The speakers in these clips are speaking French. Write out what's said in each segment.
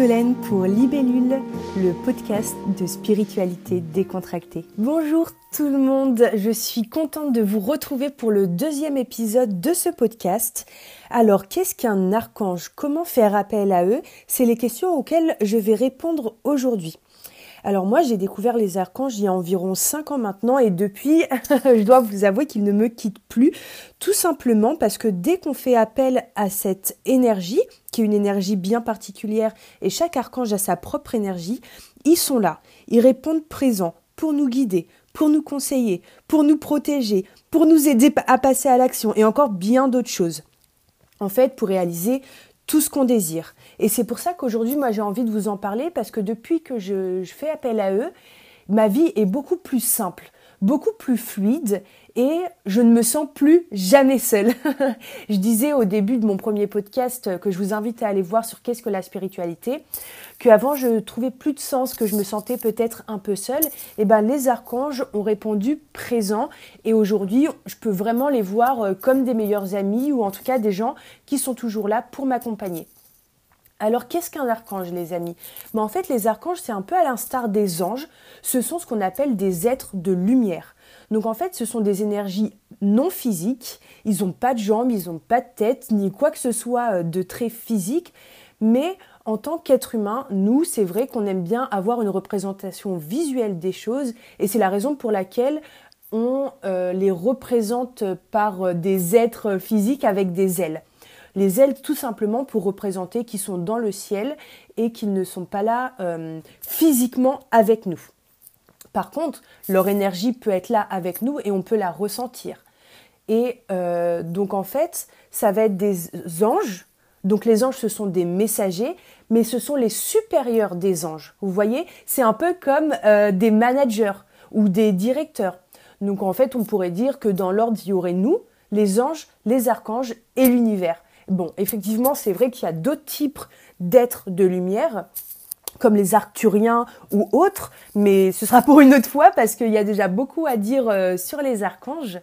Solène pour Libellule, le podcast de spiritualité décontractée. Bonjour tout le monde, je suis contente de vous retrouver pour le deuxième épisode de ce podcast. Alors, qu'est-ce qu'un archange? Comment faire appel à eux? C'est les questions auxquelles je vais répondre aujourd'hui. Alors moi, j'ai découvert les archanges il y a environ 5 ans maintenant et depuis, je dois vous avouer qu'ils ne me quittent plus, tout simplement parce que dès qu'on fait appel à cette énergie, qui est une énergie bien particulière et chaque archange a sa propre énergie, ils sont là, ils répondent présents pour nous guider, pour nous conseiller, pour nous protéger, pour nous aider à passer à l'action et encore bien d'autres choses. En fait, pour réaliser tout ce qu'on désire. Et c'est pour ça qu'aujourd'hui, moi, j'ai envie de vous en parler parce que depuis que je, fais appel à eux, ma vie est beaucoup plus simple, beaucoup plus fluide et je ne me sens plus jamais seule. je disais au début de mon premier podcast que je vous invite à aller voir sur qu'est-ce que la spiritualité, qu'avant je trouvais plus de sens, que je me sentais peut-être un peu seule. Et eh ben les archanges ont répondu présent et aujourd'hui je peux vraiment les voir euh, comme des meilleurs amis ou en tout cas des gens qui sont toujours là pour m'accompagner. Alors qu'est-ce qu'un archange les amis? Ben, En fait les archanges c'est un peu à l'instar des anges, ce sont ce qu'on appelle des êtres de lumière. Donc en fait, ce sont des énergies non physiques. Ils n'ont pas de jambes, ils n'ont pas de tête, ni quoi que ce soit euh, de très physique. Mais en tant qu'être humain, nous, c'est vrai qu'on aime bien avoir une représentation visuelle des choses. Et c'est la raison pour laquelle on euh, les représente par euh, des êtres physiques avec des ailes. Les ailes, tout simplement pour représenter qu'ils sont dans le ciel et qu'ils ne sont pas là physiquement avec nous. Par contre, leur énergie peut être là avec nous et on peut la ressentir. Et euh, donc en fait, ça va être des anges. Donc les anges, ce sont des messagers, mais ce sont les supérieurs des anges. Vous voyez, c'est un peu comme euh, des managers ou des directeurs. Donc en fait, on pourrait dire que dans l'ordre, il y aurait nous, les anges, les archanges et l'univers. Bon, effectivement, c'est vrai qu'il y a d'autres types d'êtres de lumière, comme les arcturiens ou autres, mais ce sera pour une autre fois parce qu'il y a déjà beaucoup à dire euh, sur les archanges,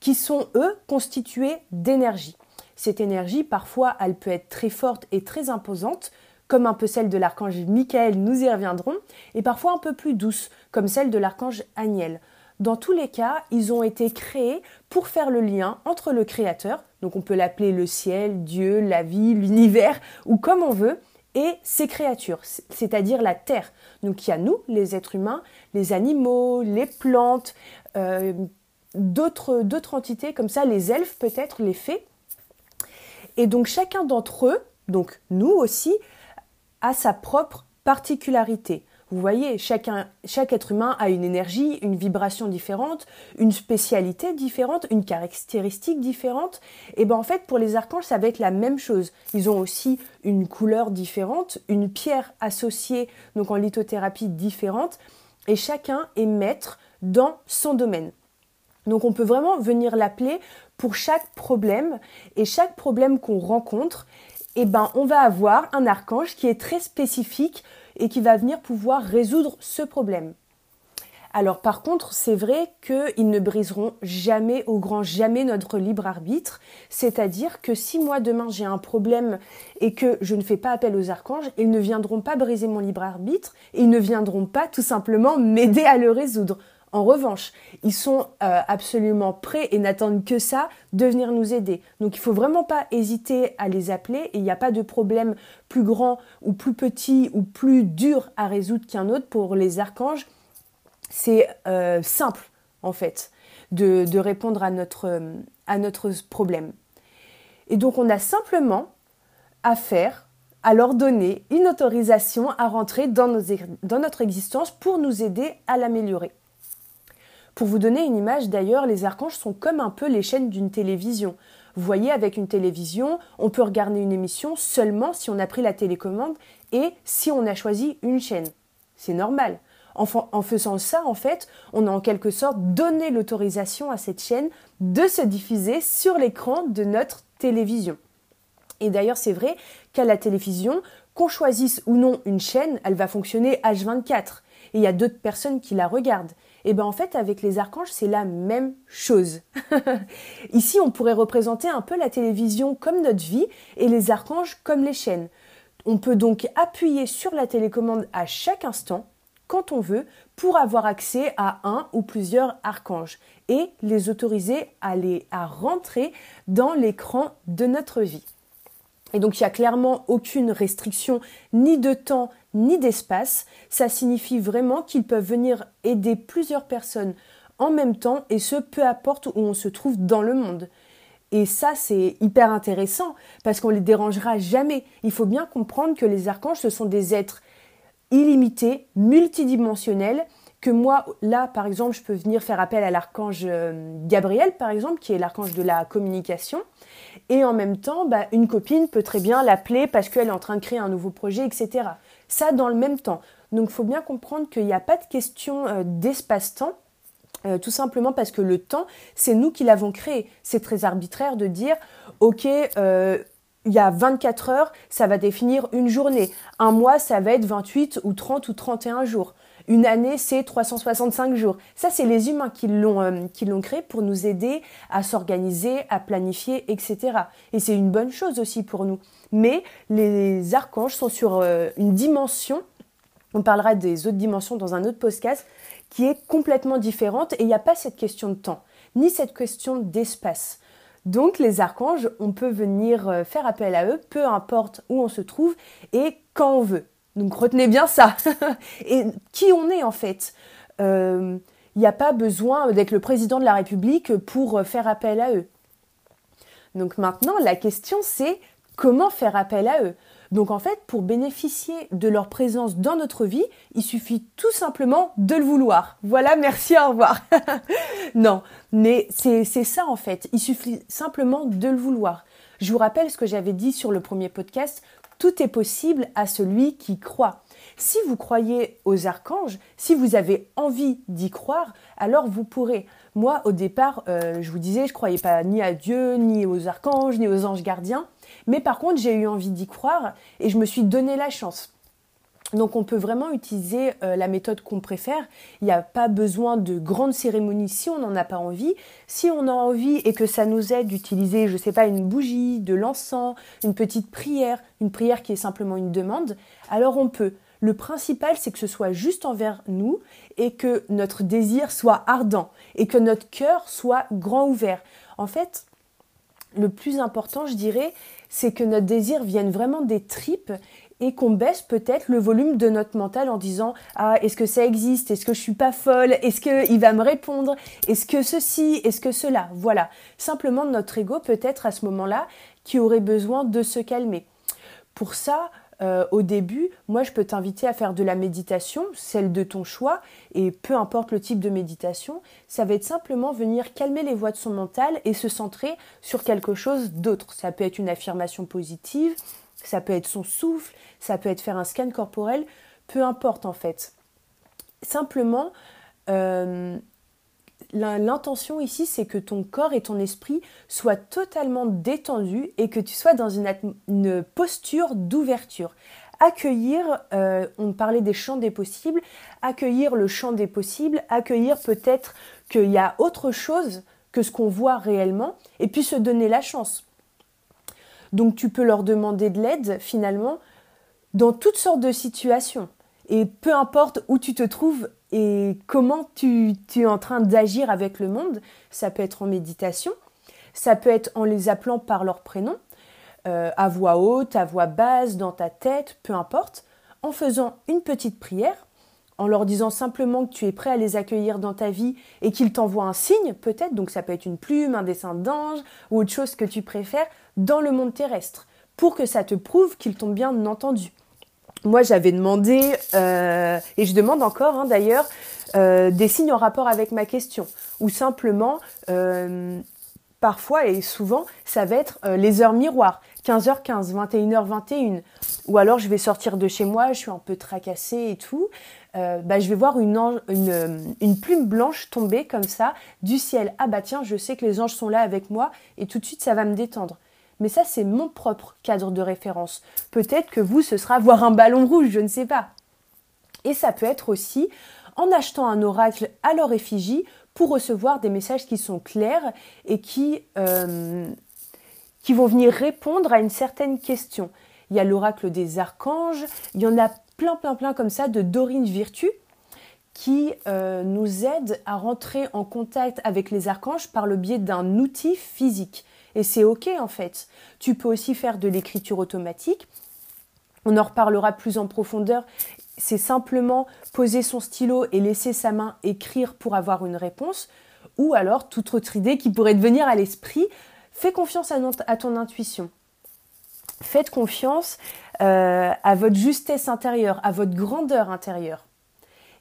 qui sont, eux, constitués d'énergie. Cette énergie, parfois, elle peut être très forte et très imposante, comme un peu celle de l'archange Michael, nous y reviendrons, et parfois un peu plus douce, comme celle de l'archange Aniel. Dans tous les cas, ils ont été créés pour faire le lien entre le Créateur, donc on peut l'appeler le ciel, Dieu, la vie, l'univers, ou comme on veut, et ces créatures, c'est-à-dire la Terre. Donc il y a nous, les êtres humains, les animaux, les plantes, euh, d'autres entités comme ça, les elfes peut-être, les fées. Et donc chacun d'entre eux, donc nous aussi, a sa propre particularité. Vous voyez, chaque être humain a une énergie, une vibration différente, une spécialité différente, une caractéristique différente. Et bien en fait, pour les archanges, ça va être la même chose. Ils ont aussi une couleur différente, une pierre associée, donc en lithothérapie différente, et chacun est maître dans son domaine. Donc on peut vraiment venir l'appeler pour chaque problème, et chaque problème qu'on rencontre, eh ben, on va avoir un archange qui est très spécifique et qui va venir pouvoir résoudre ce problème. Alors par contre, c'est vrai qu'ils ne briseront jamais, au grand jamais, notre libre arbitre. C'est-à-dire que si moi demain j'ai un problème et que je ne fais pas appel aux archanges, ils ne viendront pas briser mon libre arbitre, ils ne viendront pas tout simplement m'aider à le résoudre. En revanche, ils sont euh, absolument prêts et n'attendent que ça de venir nous aider. Donc il ne faut vraiment pas hésiter à les appeler et il n'y a pas de problème plus grand ou plus petit ou plus dur à résoudre qu'un autre pour les archanges. C'est euh, simple en fait de, répondre à notre, à notre problème. Et donc on a simplement à faire à leur donner une autorisation à rentrer dans notre existence pour nous aider à l'améliorer. Pour vous donner une image d'ailleurs, les archanges sont comme un peu les chaînes d'une télévision. Vous voyez, avec une télévision, on peut regarder une émission seulement si on a pris la télécommande et si on a choisi une chaîne. C'est normal. En, faisant ça, en fait, on a en quelque sorte donné l'autorisation à cette chaîne de se diffuser sur l'écran de notre télévision. Et d'ailleurs, c'est vrai qu'à la télévision, qu'on choisisse ou non une chaîne, elle va fonctionner H24. Et il y a d'autres personnes qui la regardent. Et bien en fait avec les archanges c'est la même chose. Ici on pourrait représenter un peu la télévision comme notre vie et les archanges comme les chaînes. On peut donc appuyer sur la télécommande à chaque instant, quand on veut, pour avoir accès à un ou plusieurs archanges et les autoriser à, à rentrer dans l'écran de notre vie. Et donc il n'y a clairement aucune restriction ni de temps ni d'espace. Ça signifie vraiment qu'ils peuvent venir aider plusieurs personnes en même temps et ce peu importe où on se trouve dans le monde. Et ça, c'est hyper intéressant parce qu'on les dérangera jamais. Il faut bien comprendre que les archanges, ce sont des êtres illimités, multidimensionnels, que moi, là, par exemple, je peux venir faire appel à l'archange euh, Gabriel, par exemple, qui est l'archange de la communication. Et en même temps, bah, une copine peut très bien l'appeler parce qu'elle est en train de créer un nouveau projet, etc. Ça dans le même temps. Donc il faut bien comprendre qu'il n'y a pas de question euh, d'espace-temps. Euh, tout simplement parce que le temps, c'est nous qui l'avons créé. C'est très arbitraire de dire, ok, euh, il y a 24 heures, ça va définir une journée. Un mois, ça va être 28 ou 30 ou 31 jours. Une année, c'est 365 jours. Ça, c'est les humains qui l'ont euh, qui l'ont créé pour nous aider à s'organiser, à planifier, etc. Et c'est une bonne chose aussi pour nous. Mais les archanges sont sur euh, une dimension. On parlera des autres dimensions dans un autre podcast qui est complètement différente et il n'y a pas cette question de temps ni cette question d'espace. Donc les archanges, on peut venir euh, faire appel à eux, peu importe où on se trouve et quand on veut. Donc retenez bien ça. et qui on est en fait? Il euh, n'y a pas besoin d'être le président de la République pour faire appel à eux. Donc maintenant, la question c'est comment faire appel à eux? Donc en fait, pour bénéficier de leur présence dans notre vie, il suffit tout simplement de le vouloir. Voilà, merci, au revoir. non, mais c'est ça en fait. Il suffit simplement de le vouloir. Je vous rappelle ce que j'avais dit sur le premier podcast, tout est possible à celui qui croit. Si vous croyez aux archanges, si vous avez envie d'y croire, alors vous pourrez. Moi, au départ, euh, je vous disais, je croyais pas ni à Dieu, ni aux archanges, ni aux anges gardiens. Mais par contre, j'ai eu envie d'y croire et je me suis donné la chance. Donc on peut vraiment utiliser euh, la méthode qu'on préfère. Il n'y a pas besoin de grandes cérémonies si on n'en a pas envie. Si on a envie et que ça nous aide d'utiliser, je ne sais pas, une bougie, de l'encens, une petite prière, une prière qui est simplement une demande, alors on peut. Le principal, c'est que ce soit juste envers nous et que notre désir soit ardent et que notre cœur soit grand ouvert. En fait, le plus important, je dirais, c'est que notre désir vienne vraiment des tripes et qu'on baisse peut-être le volume de notre mental en disant ah est-ce que ça existe? Est-ce que je suis pas folle? Est-ce que il va me répondre? Est-ce que ceci? Est-ce que cela? Voilà. Simplement notre ego peut-être à ce moment-là qui aurait besoin de se calmer. Pour ça euh, au début, moi je peux t'inviter à faire de la méditation, celle de ton choix, et peu importe le type de méditation, ça va être simplement venir calmer les voies de son mental et se centrer sur quelque chose d'autre. Ça peut être une affirmation positive, ça peut être son souffle, ça peut être faire un scan corporel, peu importe en fait. Simplement, euh, l'intention ici, c'est que ton corps et ton esprit soient totalement détendus et que tu sois dans une, posture d'ouverture. Accueillir, euh, on parlait des champs des possibles, accueillir le champ des possibles, accueillir peut-être qu'il y a autre chose que ce qu'on voit réellement, et puis se donner la chance. Donc tu peux leur demander de l'aide finalement dans toutes sortes de situations. Et peu importe où tu te trouves et comment tu, es en train d'agir avec le monde, ça peut être en méditation, ça peut être en les appelant par leur prénom, euh, à voix haute, à voix basse, dans ta tête, peu importe, en faisant une petite prière, en leur disant simplement que tu es prêt à les accueillir dans ta vie et qu'ils t'envoient un signe, peut-être, donc ça peut être une plume, un dessin d'ange ou autre chose que tu préfères, dans le monde terrestre, pour que ça te prouve qu'ils t'ont bien entendu. Moi, j'avais demandé, euh, et je demande encore hein, d'ailleurs, euh, des signes en rapport avec ma question, ou simplement, euh, parfois et souvent, ça va être les heures miroirs, 15h15, 21h21, ou alors je vais sortir de chez moi, je suis un peu tracassée et tout, bah, je vais voir une, plume blanche tomber comme ça du ciel. Ah bah tiens, je sais que les anges sont là avec moi, et tout de suite, ça va me détendre. Mais ça, c'est mon propre cadre de référence. Peut-être que vous, ce sera voir un ballon rouge, je ne sais pas. Et ça peut être aussi en achetant un oracle à leur effigie pour recevoir des messages qui sont clairs et qui, euh, qui vont venir répondre à une certaine question. il y a l'oracle des archanges, il y en a plein, plein, plein comme ça de Dorine Virtue qui euh, nous aident à rentrer en contact avec les archanges par le biais d'un outil physique. Et c'est OK en fait. Tu peux aussi faire de l'écriture automatique. On en reparlera plus en profondeur. C'est simplement poser son stylo et laisser sa main écrire pour avoir une réponse. Ou alors toute autre idée qui pourrait te venir à l'esprit. Fais confiance à, ton intuition. Faites confiance euh, à votre justesse intérieure, à votre grandeur intérieure.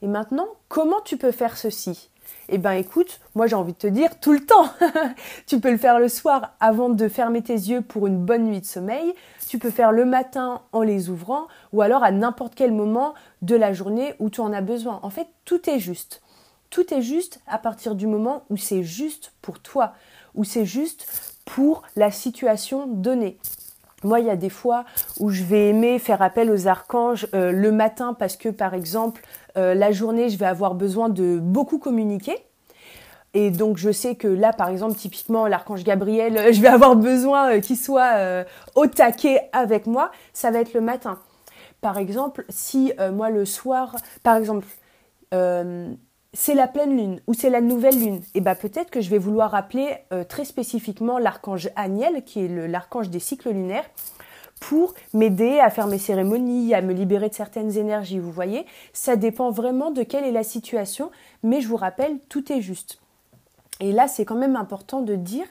Et maintenant, comment tu peux faire ceci? Eh bien écoute, moi j'ai envie de te dire tout le temps. tu peux le faire le soir avant de fermer tes yeux pour une bonne nuit de sommeil. Tu peux faire le matin en les ouvrant ou alors à n'importe quel moment de la journée où tu en as besoin. En fait, tout est juste. Tout est juste à partir du moment où c'est juste pour toi, où c'est juste pour la situation donnée. Moi, il y a des fois où je vais aimer faire appel aux archanges euh, le matin parce que, par exemple, euh, la journée, je vais avoir besoin de beaucoup communiquer. Et donc, je sais que là, par exemple, typiquement, l'archange Gabriel, je vais avoir besoin euh, qu'il soit au taquet avec moi. Ça va être le matin. Par exemple, si moi, le soir, par exemple, c'est la pleine lune ou c'est la nouvelle lune, et eh ben peut-être que je vais vouloir appeler euh, très spécifiquement l'archange Aniel, qui est l'archange des cycles lunaires, pour m'aider à faire mes cérémonies, à me libérer de certaines énergies. Vous voyez, ça dépend vraiment de quelle est la situation, mais je vous rappelle, tout est juste. Et là, c'est quand même important de dire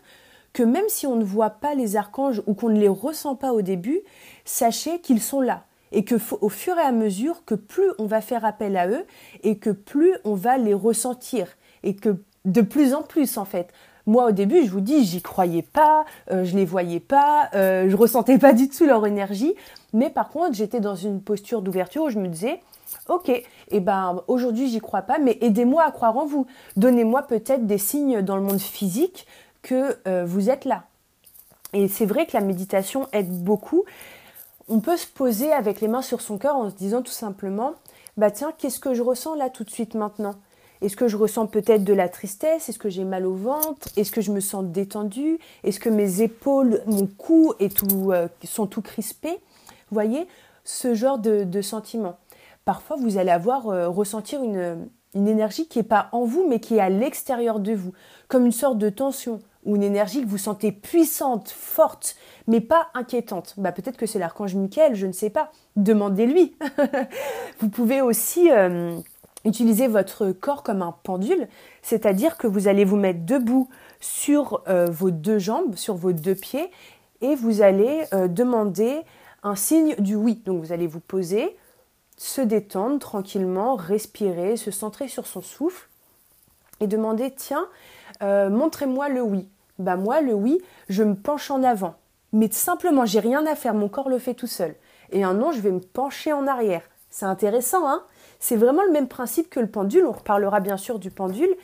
que même si on ne voit pas les archanges ou qu'on ne les ressent pas au début, sachez qu'ils sont là et que au fur et à mesure que plus on va faire appel à eux et que plus on va les ressentir et que de plus en plus en fait. Moi au début, je vous dis, j'y croyais pas, euh, je les voyais pas, euh, je ressentais pas du tout leur énergie, mais par contre, j'étais dans une posture d'ouverture où je me disais OK, et eh ben aujourd'hui, j'y crois pas, mais aidez-moi à croire en vous. Donnez-moi peut-être des signes dans le monde physique que euh, vous êtes là. Et c'est vrai que la méditation aide beaucoup, on peut se poser avec les mains sur son cœur en se disant tout simplement, bah tiens, qu'est-ce que je ressens là tout de suite maintenant? Est-ce que je ressens peut-être de la tristesse? Est-ce que j'ai mal au ventre? Est-ce que je me sens détendue? Est-ce que mes épaules, mon cou tout, euh, sont tout crispés? Voyez, ce genre de, sentiment. Parfois, vous allez avoir euh, ressentir une, une énergie qui n'est pas en vous, mais qui est à l'extérieur de vous, comme une sorte de tension ou une énergie que vous sentez puissante, forte, mais pas inquiétante. Bah, peut-être que c'est l'archange Michael, je ne sais pas. Demandez-lui. vous pouvez aussi euh, utiliser votre corps comme un pendule, c'est-à-dire que vous allez vous mettre debout sur euh, vos deux jambes, sur vos deux pieds, et vous allez euh, demander un signe du oui. Donc vous allez vous poser, se détendre tranquillement, respirer, se centrer sur son souffle et demander tiens, montrez-moi le oui bah moi le oui, je me penche en avant. Mais simplement, j'ai rien à faire, mon corps le fait tout seul. Et un non, je vais me pencher en arrière. C'est intéressant, hein? C'est vraiment le même principe que le pendule. On reparlera bien sûr du pendule,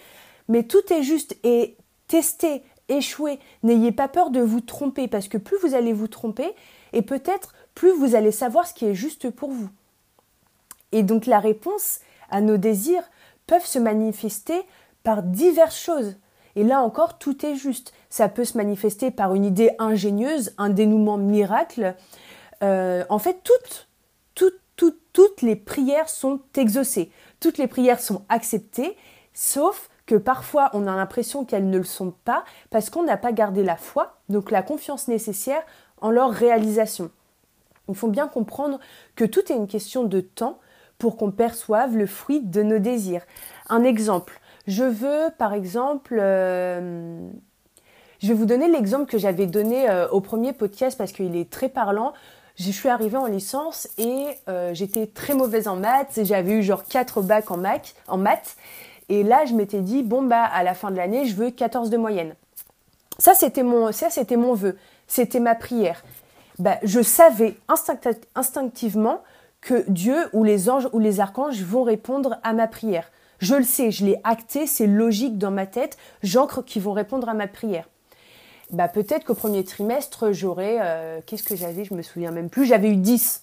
mais tout est juste et testez, échouez. N'ayez pas peur de vous tromper parce que plus vous allez vous tromper, et peut-être plus vous allez savoir ce qui est juste pour vous. Et donc la réponse à nos désirs peuvent se manifester par diverses choses. Et là encore, tout est juste. Ça peut se manifester par une idée ingénieuse, un dénouement miracle. Euh, en fait, toutes, toutes, toutes, toutes les prières sont exaucées. Toutes les prières sont acceptées, sauf que parfois on a l'impression qu'elles ne le sont pas parce qu'on n'a pas gardé la foi, donc la confiance nécessaire en leur réalisation. Il faut bien comprendre que tout est une question de temps pour qu'on perçoive le fruit de nos désirs. Un exemple, je veux, par exemple, euh, je vais vous donner l'exemple que j'avais donné euh, au premier podcast parce qu'il est très parlant. Je suis arrivée en licence et euh, j'étais très mauvaise en maths. J'avais eu genre 4 bacs en, maths. Et là, je m'étais dit, bon, bah, à la fin de l'année, je veux 14 de moyenne. Ça, c'était mon, ça, c'était mon vœu. C'était ma prière. Bah, je savais instinctivement que Dieu ou les anges ou les archanges vont répondre à ma prière. Je le sais, je l'ai acté, c'est logique dans ma tête, j'ancre qu'ils vont répondre à ma prière. Bah peut-être qu'au premier trimestre, j'aurais, euh, qu'est-ce que j'avais, je me souviens même plus, j'avais eu 10.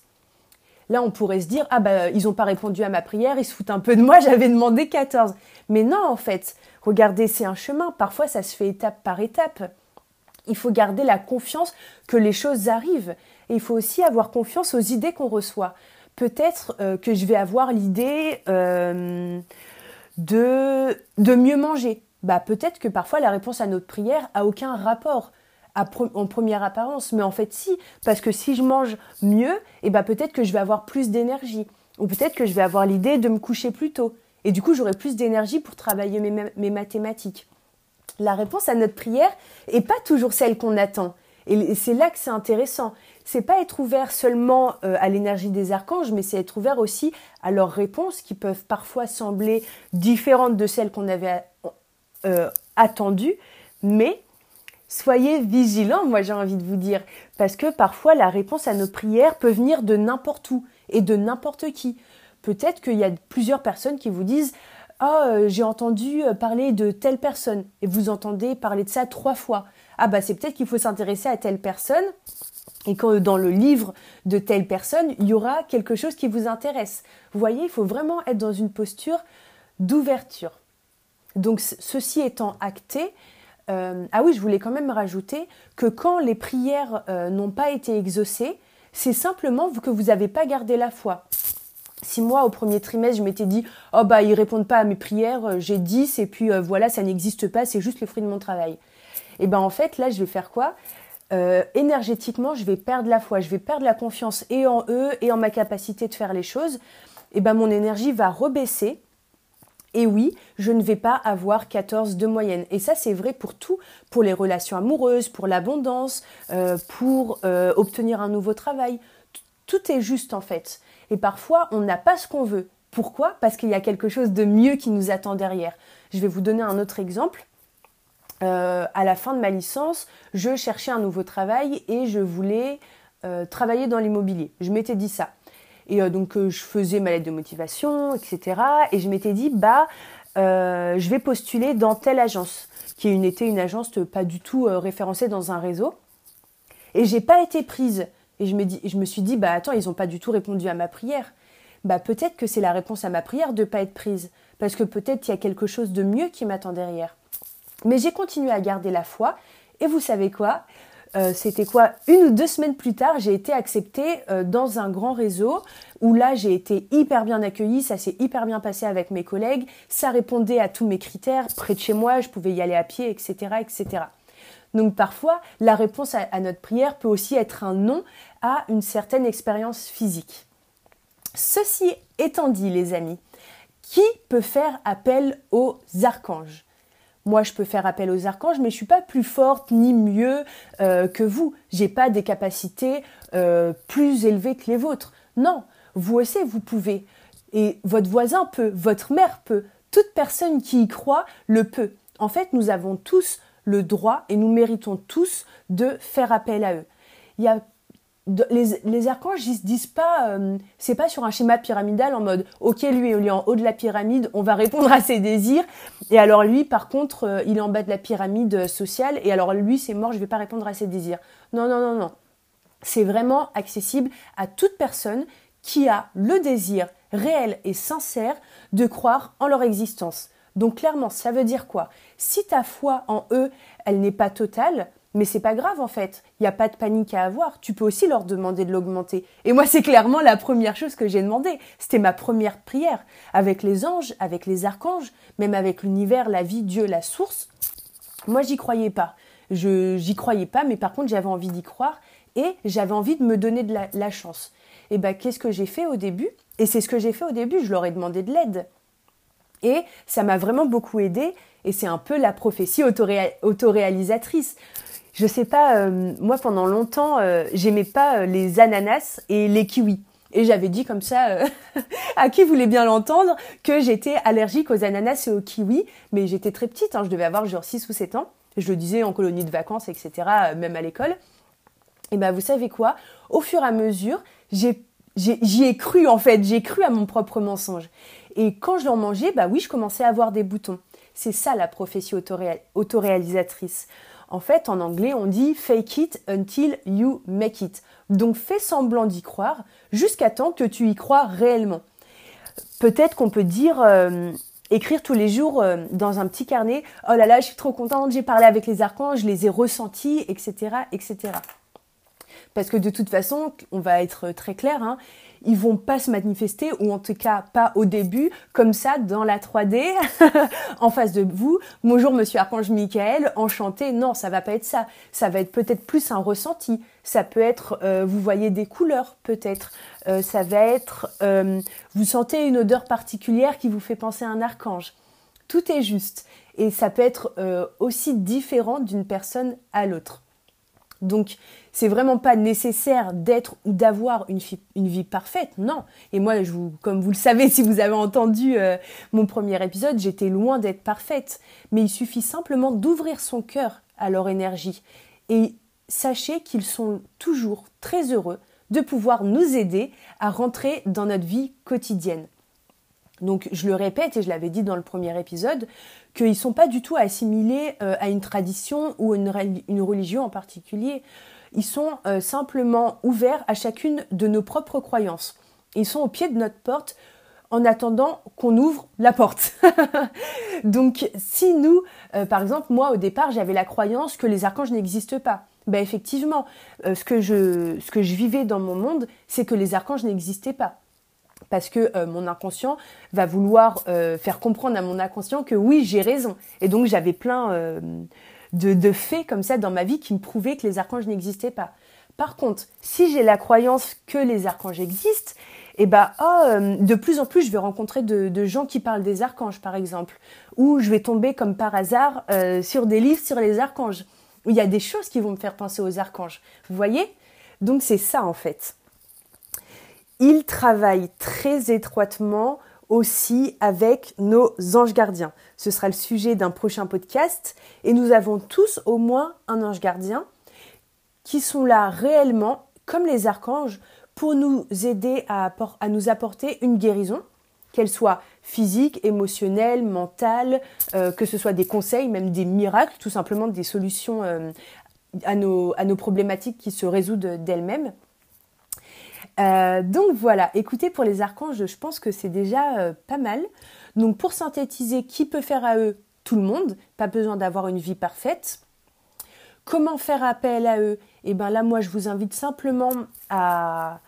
Là, on pourrait se dire, ah bah ils n'ont pas répondu à ma prière, ils se foutent un peu de moi, j'avais demandé 14. Mais non, en fait, regardez, c'est un chemin, parfois ça se fait étape par étape. Il faut garder la confiance que les choses arrivent. Et il faut aussi avoir confiance aux idées qu'on reçoit. Peut-être euh, que je vais avoir l'idée euh, de, de mieux manger. Bah, peut-être que parfois la réponse à notre prière a aucun rapport en première apparence, mais en fait si, parce que si je mange mieux, et eh bah, peut-être que je vais avoir plus d'énergie, ou peut-être que je vais avoir l'idée de me coucher plus tôt, et du coup j'aurai plus d'énergie pour travailler mes, mes mathématiques. La réponse à notre prière est pas toujours celle qu'on attend. Et c'est là que c'est intéressant. C'est pas être ouvert seulement euh, à l'énergie des archanges, mais c'est être ouvert aussi à leurs réponses qui peuvent parfois sembler différentes de celles qu'on avait euh, attendues. Mais soyez vigilants, moi j'ai envie de vous dire, parce que parfois la réponse à nos prières peut venir de n'importe où et de n'importe qui. Peut-être qu'il y a plusieurs personnes qui vous disent ah, oh, j'ai entendu parler de telle personne et vous entendez parler de ça trois fois ah bah c'est peut-être qu'il faut s'intéresser à telle personne et que dans le livre de telle personne, il y aura quelque chose qui vous intéresse. Vous voyez, il faut vraiment être dans une posture d'ouverture. Donc ceci étant acté, euh, ah oui, je voulais quand même rajouter que quand les prières euh, n'ont pas été exaucées, c'est simplement que vous n'avez pas gardé la foi. Si moi, au premier trimestre, je m'étais dit, oh bah, ils répondent pas à mes prières, euh, j'ai 10 et puis voilà, ça n'existe pas, c'est juste le fruit de mon travail et ben en fait là je vais faire quoi? Euh, énergétiquement je vais perdre la foi, je vais perdre la confiance et en eux et en ma capacité de faire les choses, et ben mon énergie va rebaisser. Et oui, je ne vais pas avoir 14 de moyenne. Et ça, c'est vrai pour tout, pour les relations amoureuses, pour l'abondance, euh, pour euh, obtenir un nouveau travail. Tout est juste en fait. Et parfois, on n'a pas ce qu'on veut. Pourquoi? Parce qu'il y a quelque chose de mieux qui nous attend derrière. Je vais vous donner un autre exemple. Euh, à la fin de ma licence, je cherchais un nouveau travail et je voulais euh, travailler dans l'immobilier. Je m'étais dit ça. Et euh, donc je faisais ma lettre de motivation, etc. Et je m'étais dit, bah, je vais postuler dans telle agence, qui était une agence pas du tout référencée dans un réseau. Et j'ai pas été prise. Et je me, dis, je me suis dit, bah attends, ils n'ont pas du tout répondu à ma prière. Bah peut-être que c'est la réponse à ma prière de pas être prise. Parce que peut-être il y a quelque chose de mieux qui m'attend derrière. Mais j'ai continué à garder la foi. Et vous savez quoi? Euh, C'était quoi? Une ou deux semaines plus tard, j'ai été acceptée euh, dans un grand réseau où là, j'ai été hyper bien accueillie. Ça s'est hyper bien passé avec mes collègues. Ça répondait à tous mes critères. Près de chez moi, je pouvais y aller à pied, etc., etc. Donc parfois, la réponse à notre prière peut aussi être un non à une certaine expérience physique. Ceci étant dit, les amis, qui peut faire appel aux archanges? Moi, je peux faire appel aux archanges, mais je suis pas plus forte ni mieux euh, que vous. J'ai pas des capacités euh, plus élevées que les vôtres. Non, vous aussi, vous pouvez. Et votre voisin peut, votre mère peut, toute personne qui y croit le peut. En fait, nous avons tous le droit et nous méritons tous de faire appel à eux. Il y a les, archanges, ils se disent pas, euh, c'est pas sur un schéma pyramidal en mode, ok, lui, il est en haut de la pyramide, on va répondre à ses désirs, et alors lui, par contre, euh, il est en bas de la pyramide sociale, et alors lui, c'est mort, je vais pas répondre à ses désirs. Non, non, non, non. C'est vraiment accessible à toute personne qui a le désir réel et sincère de croire en leur existence. Donc clairement, ça veut dire quoi? Si ta foi en eux, elle n'est pas totale, mais c'est pas grave en fait, il n'y a pas de panique à avoir, tu peux aussi leur demander de l'augmenter. Et moi c'est clairement la première chose que j'ai demandé, c'était ma première prière, avec les anges, avec les archanges, même avec l'univers, la vie, Dieu, la source. Moi j'y croyais pas, je j'y croyais pas, mais par contre j'avais envie d'y croire et j'avais envie de me donner de la, chance. Et ben qu'est-ce que j'ai fait au début? Et c'est ce que j'ai fait au début, je leur ai demandé de l'aide. Et ça m'a vraiment beaucoup aidé et c'est un peu la prophétie autoréalisatrice je sais pas, euh, moi pendant longtemps, euh, j'aimais pas euh, les ananas et les kiwis. Et j'avais dit comme ça, à qui voulait bien l'entendre, que j'étais allergique aux ananas et aux kiwis. Mais j'étais très petite, hein, je devais avoir genre 6 ou 7 ans. Je le disais en colonie de vacances, etc., même à l'école. Et ben vous savez quoi? Au fur et à mesure, j'y ai, cru en fait, j'ai cru à mon propre mensonge. Et quand je l'en mangeais, bah oui, je commençais à avoir des boutons. C'est ça la prophétie autoréalisatrice. En fait, en anglais, on dit fake it until you make it. Donc fais semblant d'y croire jusqu'à temps que tu y crois réellement. Peut-être qu'on peut dire euh, écrire tous les jours euh, dans un petit carnet "Oh là là, je suis trop contente, j'ai parlé avec les archanges, je les ai ressentis, etc., etc." Parce que de toute façon, on va être très clair, hein, ils vont pas se manifester, ou en tout cas pas au début, comme ça, dans la 3D, en face de vous. Bonjour Monsieur Archange Michael, enchanté. Non, ça va pas être ça. Ça va être peut-être plus un ressenti. Ça peut être, euh, vous voyez des couleurs, peut-être. Euh, ça va être, euh, vous sentez une odeur particulière qui vous fait penser à un archange. Tout est juste. Et ça peut être aussi différent d'une personne à l'autre. Donc, c'est vraiment pas nécessaire d'être ou d'avoir une, vie parfaite, non. Et moi, comme vous le savez, si vous avez entendu euh, mon premier épisode, j'étais loin d'être parfaite. Mais il suffit simplement d'ouvrir son cœur à leur énergie. Et sachez qu'ils sont toujours très heureux de pouvoir nous aider à rentrer dans notre vie quotidienne. Donc je le répète et je l'avais dit dans le premier épisode, qu'ils ne sont pas du tout assimilés euh, à une tradition ou une, une religion en particulier. Ils sont euh, simplement ouverts à chacune de nos propres croyances. Ils sont au pied de notre porte en attendant qu'on ouvre la porte. Donc si nous, euh, par exemple, moi au départ, j'avais la croyance que les archanges n'existent pas. Ben effectivement, ce, que je, ce que je vivais dans mon monde, c'est que les archanges n'existaient pas parce que euh, mon inconscient va vouloir euh, faire comprendre à mon inconscient que oui, j'ai raison. Et donc j'avais plein euh, de, faits comme ça dans ma vie qui me prouvaient que les archanges n'existaient pas. Par contre, si j'ai la croyance que les archanges existent, eh ben, oh, de plus en plus, je vais rencontrer de, gens qui parlent des archanges, par exemple, ou je vais tomber comme par hasard sur des livres sur les archanges, où il y a des choses qui vont me faire penser aux archanges. Vous voyez? Donc c'est ça en fait. Il travaille très étroitement aussi avec nos anges gardiens. Ce sera le sujet d'un prochain podcast et nous avons tous au moins un ange gardien qui sont là réellement, comme les archanges, pour nous aider à, nous apporter une guérison, qu'elle soit physique, émotionnelle, mentale, euh, que ce soit des conseils, même des miracles, tout simplement des solutions euh, à, nos, à nos problématiques qui se résoudent d'elles-mêmes. Euh, donc voilà, écoutez, pour les archanges, je pense que c'est déjà euh, pas mal. Donc pour synthétiser, qui peut faire à eux? Tout le monde, pas besoin d'avoir une vie parfaite. Comment faire appel à eux? Eh bien là, moi, je vous invite simplement à,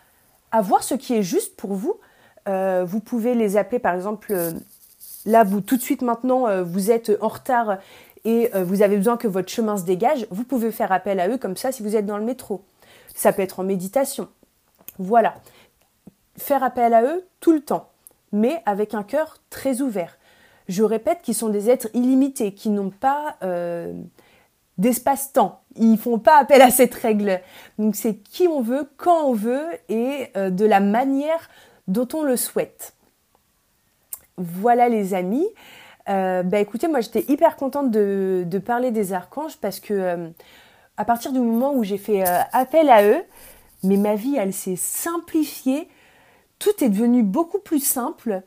voir ce qui est juste pour vous. Euh, vous pouvez les appeler, par exemple, là, vous tout de suite maintenant, vous êtes en retard et vous avez besoin que votre chemin se dégage. Vous pouvez faire appel à eux comme ça si vous êtes dans le métro. Ça peut être en méditation voilà. Faire appel à eux tout le temps, mais avec un cœur très ouvert. Je répète qu'ils sont des êtres illimités, qui n'ont pas euh, d'espace-temps. Ils font pas appel à cette règle. Donc c'est qui on veut, quand on veut et euh, de la manière dont on le souhaite. Voilà les amis. Euh, bah écoutez, moi j'étais hyper contente de, de, parler des archanges parce que à partir du moment où j'ai fait appel à eux, mais ma vie, elle s'est simplifiée. Tout est devenu beaucoup plus simple.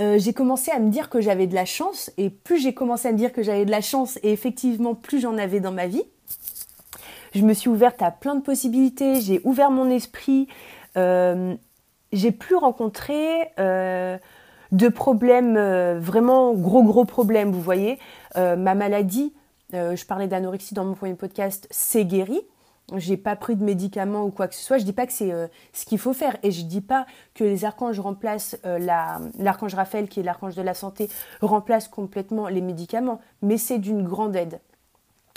Euh, j'ai commencé à me dire que j'avais de la chance, et plus j'ai commencé à me dire que j'avais de la chance, et effectivement, plus j'en avais dans ma vie. Je me suis ouverte à plein de possibilités, j'ai ouvert mon esprit, euh, j'ai plus rencontré euh, de problèmes, vraiment gros gros problèmes, vous voyez. ma maladie, je parlais d'anorexie dans mon premier podcast, c'est guéri j'ai pas pris de médicaments ou quoi que ce soit. Je dis pas que c'est euh, ce qu'il faut faire et je dis pas que les archanges remplacent euh, l'archange Raphaël qui est l'archange de la santé remplace complètement les médicaments, mais c'est d'une grande aide.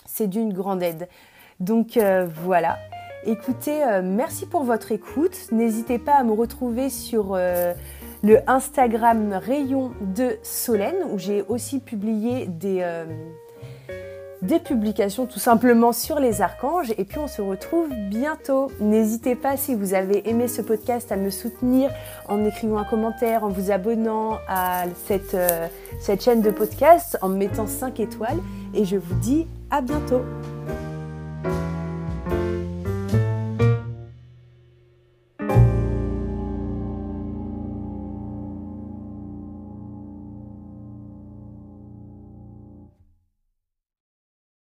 C'est d'une grande aide. Donc euh, voilà. Écoutez, merci pour votre écoute. N'hésitez pas à me retrouver sur le Instagram Rayon de Solène où j'ai aussi publié des des publications tout simplement sur les archanges et puis on se retrouve bientôt. N'hésitez pas si vous avez aimé ce podcast à me soutenir en écrivant un commentaire, en vous abonnant à cette, euh, chaîne de podcast, en me mettant 5 étoiles et je vous dis à bientôt.